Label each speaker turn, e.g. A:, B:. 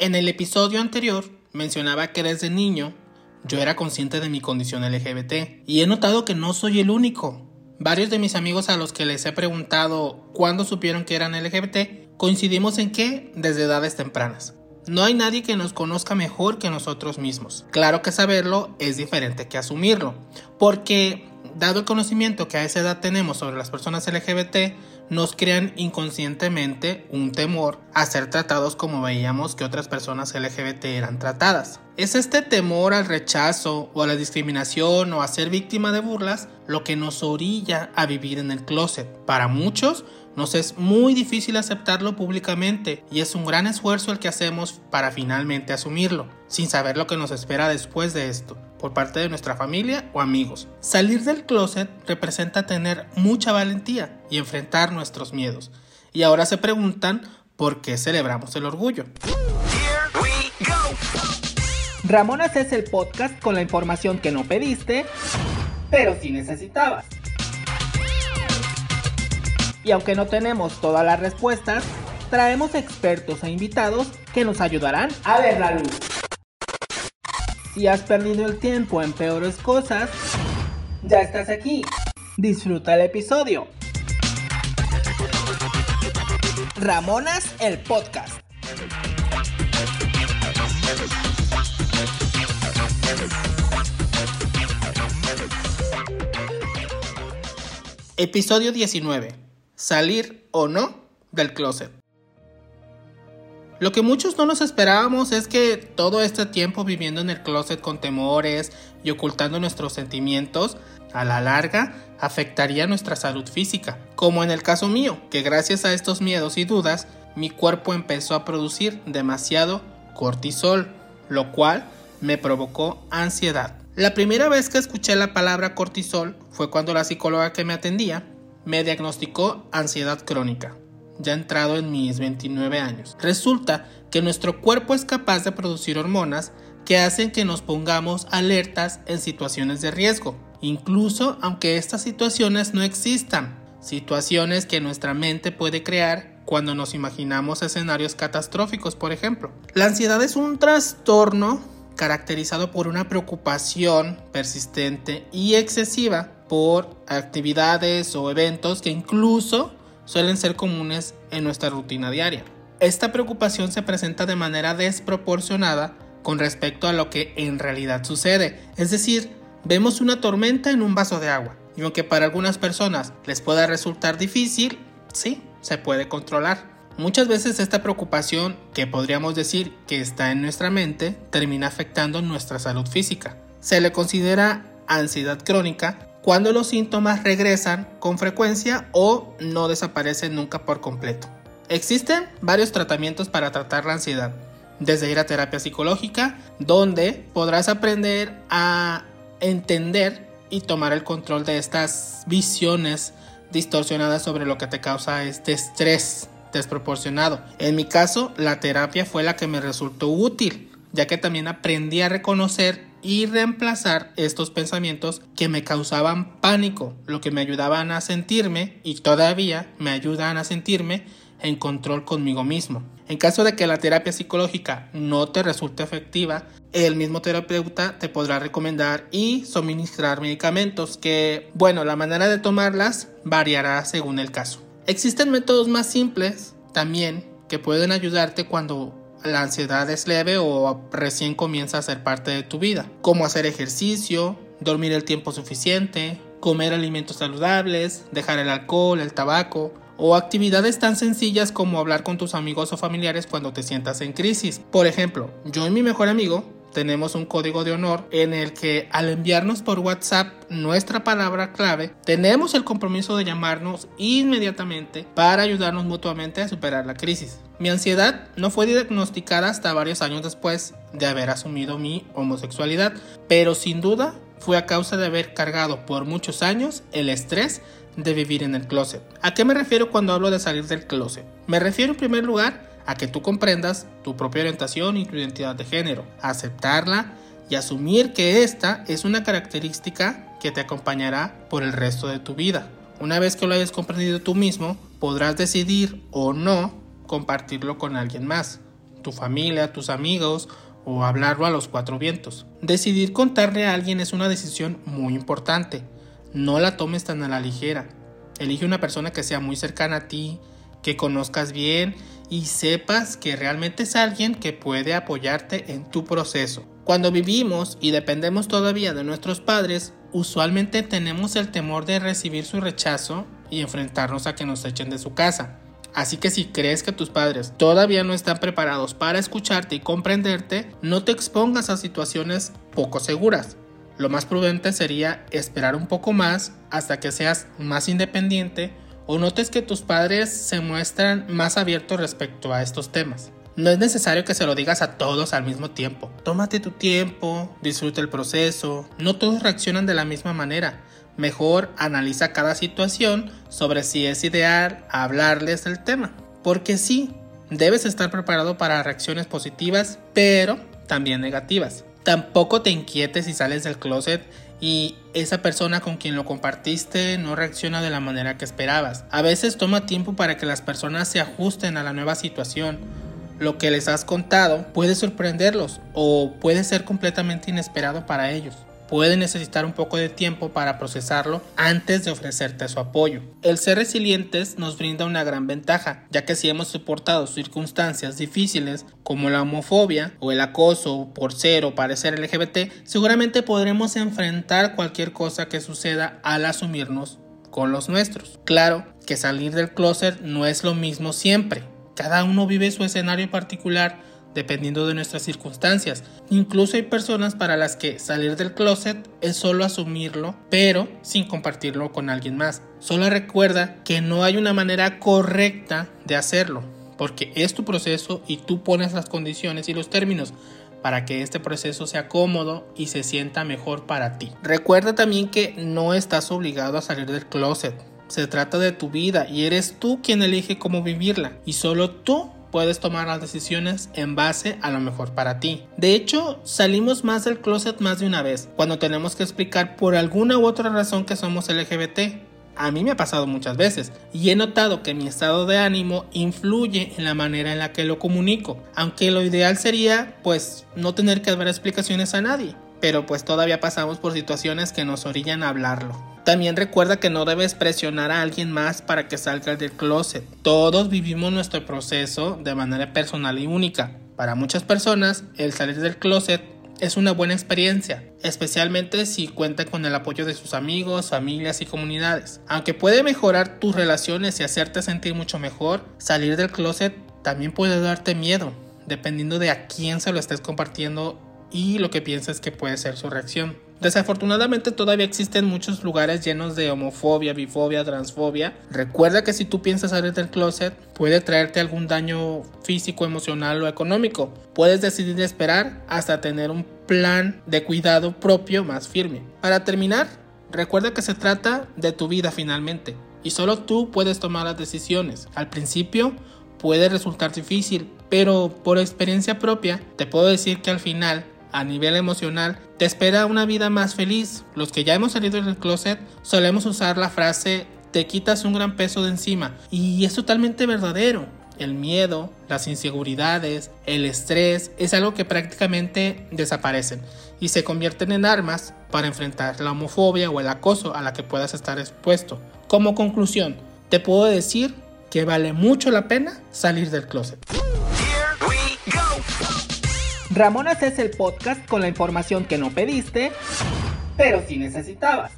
A: En el episodio anterior mencionaba que desde niño yo era consciente de mi condición LGBT y he notado que no soy el único. Varios de mis amigos a los que les he preguntado cuándo supieron que eran LGBT coincidimos en que desde edades tempranas. No hay nadie que nos conozca mejor que nosotros mismos. Claro que saberlo es diferente que asumirlo, porque dado el conocimiento que a esa edad tenemos sobre las personas LGBT, nos crean inconscientemente un temor a ser tratados como veíamos que otras personas LGBT eran tratadas. Es este temor al rechazo o a la discriminación o a ser víctima de burlas lo que nos orilla a vivir en el closet. Para muchos, nos es muy difícil aceptarlo públicamente y es un gran esfuerzo el que hacemos para finalmente asumirlo, sin saber lo que nos espera después de esto, por parte de nuestra familia o amigos. Salir del closet representa tener mucha valentía y enfrentar nuestros miedos. Y ahora se preguntan por qué celebramos el orgullo.
B: Ramonas es el podcast con la información que no pediste, pero sí necesitabas. Y aunque no tenemos todas las respuestas, traemos expertos e invitados que nos ayudarán a ver la luz. Si has perdido el tiempo en peores cosas, ya estás aquí. Disfruta el episodio. Ramonas el podcast.
A: Episodio 19 salir o no del closet. Lo que muchos no nos esperábamos es que todo este tiempo viviendo en el closet con temores y ocultando nuestros sentimientos, a la larga afectaría nuestra salud física, como en el caso mío, que gracias a estos miedos y dudas, mi cuerpo empezó a producir demasiado cortisol, lo cual me provocó ansiedad. La primera vez que escuché la palabra cortisol fue cuando la psicóloga que me atendía me diagnosticó ansiedad crónica, ya entrado en mis 29 años. Resulta que nuestro cuerpo es capaz de producir hormonas que hacen que nos pongamos alertas en situaciones de riesgo, incluso aunque estas situaciones no existan, situaciones que nuestra mente puede crear cuando nos imaginamos escenarios catastróficos, por ejemplo. La ansiedad es un trastorno caracterizado por una preocupación persistente y excesiva por actividades o eventos que incluso suelen ser comunes en nuestra rutina diaria. Esta preocupación se presenta de manera desproporcionada con respecto a lo que en realidad sucede, es decir, vemos una tormenta en un vaso de agua, y aunque para algunas personas les pueda resultar difícil, sí, se puede controlar. Muchas veces esta preocupación, que podríamos decir que está en nuestra mente, termina afectando nuestra salud física. Se le considera ansiedad crónica cuando los síntomas regresan con frecuencia o no desaparecen nunca por completo. Existen varios tratamientos para tratar la ansiedad, desde ir a terapia psicológica, donde podrás aprender a entender y tomar el control de estas visiones distorsionadas sobre lo que te causa este estrés desproporcionado. En mi caso, la terapia fue la que me resultó útil, ya que también aprendí a reconocer y reemplazar estos pensamientos que me causaban pánico, lo que me ayudaban a sentirme y todavía me ayudan a sentirme en control conmigo mismo. En caso de que la terapia psicológica no te resulte efectiva, el mismo terapeuta te podrá recomendar y suministrar medicamentos que, bueno, la manera de tomarlas variará según el caso. Existen métodos más simples también que pueden ayudarte cuando la ansiedad es leve o recién comienza a ser parte de tu vida, como hacer ejercicio, dormir el tiempo suficiente, comer alimentos saludables, dejar el alcohol, el tabaco, o actividades tan sencillas como hablar con tus amigos o familiares cuando te sientas en crisis. Por ejemplo, yo y mi mejor amigo tenemos un código de honor en el que al enviarnos por WhatsApp nuestra palabra clave, tenemos el compromiso de llamarnos inmediatamente para ayudarnos mutuamente a superar la crisis. Mi ansiedad no fue diagnosticada hasta varios años después de haber asumido mi homosexualidad, pero sin duda fue a causa de haber cargado por muchos años el estrés de vivir en el closet. ¿A qué me refiero cuando hablo de salir del closet? Me refiero en primer lugar a que tú comprendas tu propia orientación y tu identidad de género, aceptarla y asumir que esta es una característica que te acompañará por el resto de tu vida. Una vez que lo hayas comprendido tú mismo, podrás decidir o no compartirlo con alguien más. tu familia, tus amigos o hablarlo a los cuatro vientos. Decidir contarle a alguien es una decisión muy importante. No la tomes tan a la ligera. Elige una persona que sea muy cercana a ti, que conozcas bien y sepas que realmente es alguien que puede apoyarte en tu proceso. Cuando vivimos y dependemos todavía de nuestros padres, usualmente tenemos el temor de recibir su rechazo y enfrentarnos a que nos echen de su casa. Así que si crees que tus padres todavía no están preparados para escucharte y comprenderte, no te expongas a situaciones poco seguras. Lo más prudente sería esperar un poco más hasta que seas más independiente o notes que tus padres se muestran más abiertos respecto a estos temas. No es necesario que se lo digas a todos al mismo tiempo. Tómate tu tiempo, disfruta el proceso. No todos reaccionan de la misma manera. Mejor analiza cada situación sobre si es ideal hablarles del tema. Porque sí, debes estar preparado para reacciones positivas, pero también negativas. Tampoco te inquietes si sales del closet y esa persona con quien lo compartiste no reacciona de la manera que esperabas. A veces toma tiempo para que las personas se ajusten a la nueva situación. Lo que les has contado puede sorprenderlos o puede ser completamente inesperado para ellos puede necesitar un poco de tiempo para procesarlo antes de ofrecerte su apoyo. El ser resilientes nos brinda una gran ventaja, ya que si hemos soportado circunstancias difíciles como la homofobia o el acoso por ser o parecer LGBT, seguramente podremos enfrentar cualquier cosa que suceda al asumirnos con los nuestros. Claro que salir del closet no es lo mismo siempre. Cada uno vive su escenario particular dependiendo de nuestras circunstancias. Incluso hay personas para las que salir del closet es solo asumirlo, pero sin compartirlo con alguien más. Solo recuerda que no hay una manera correcta de hacerlo, porque es tu proceso y tú pones las condiciones y los términos para que este proceso sea cómodo y se sienta mejor para ti. Recuerda también que no estás obligado a salir del closet. Se trata de tu vida y eres tú quien elige cómo vivirla y solo tú puedes tomar las decisiones en base a lo mejor para ti. De hecho, salimos más del closet más de una vez, cuando tenemos que explicar por alguna u otra razón que somos LGBT. A mí me ha pasado muchas veces y he notado que mi estado de ánimo influye en la manera en la que lo comunico, aunque lo ideal sería pues no tener que dar explicaciones a nadie, pero pues todavía pasamos por situaciones que nos orillan a hablarlo. También recuerda que no debes presionar a alguien más para que salga del closet. Todos vivimos nuestro proceso de manera personal y única. Para muchas personas, el salir del closet es una buena experiencia, especialmente si cuenta con el apoyo de sus amigos, familias y comunidades. Aunque puede mejorar tus relaciones y hacerte sentir mucho mejor, salir del closet también puede darte miedo, dependiendo de a quién se lo estés compartiendo y lo que pienses que puede ser su reacción. Desafortunadamente todavía existen muchos lugares llenos de homofobia, bifobia, transfobia. Recuerda que si tú piensas salir del closet puede traerte algún daño físico, emocional o económico. Puedes decidir esperar hasta tener un plan de cuidado propio más firme. Para terminar, recuerda que se trata de tu vida finalmente y solo tú puedes tomar las decisiones. Al principio puede resultar difícil, pero por experiencia propia te puedo decir que al final a nivel emocional, te espera una vida más feliz. Los que ya hemos salido del closet solemos usar la frase te quitas un gran peso de encima y es totalmente verdadero. El miedo, las inseguridades, el estrés es algo que prácticamente desaparecen y se convierten en armas para enfrentar la homofobia o el acoso a la que puedas estar expuesto. Como conclusión, te puedo decir que vale mucho la pena salir del closet.
B: Ramonas es el podcast con la información que no pediste, pero sí necesitabas.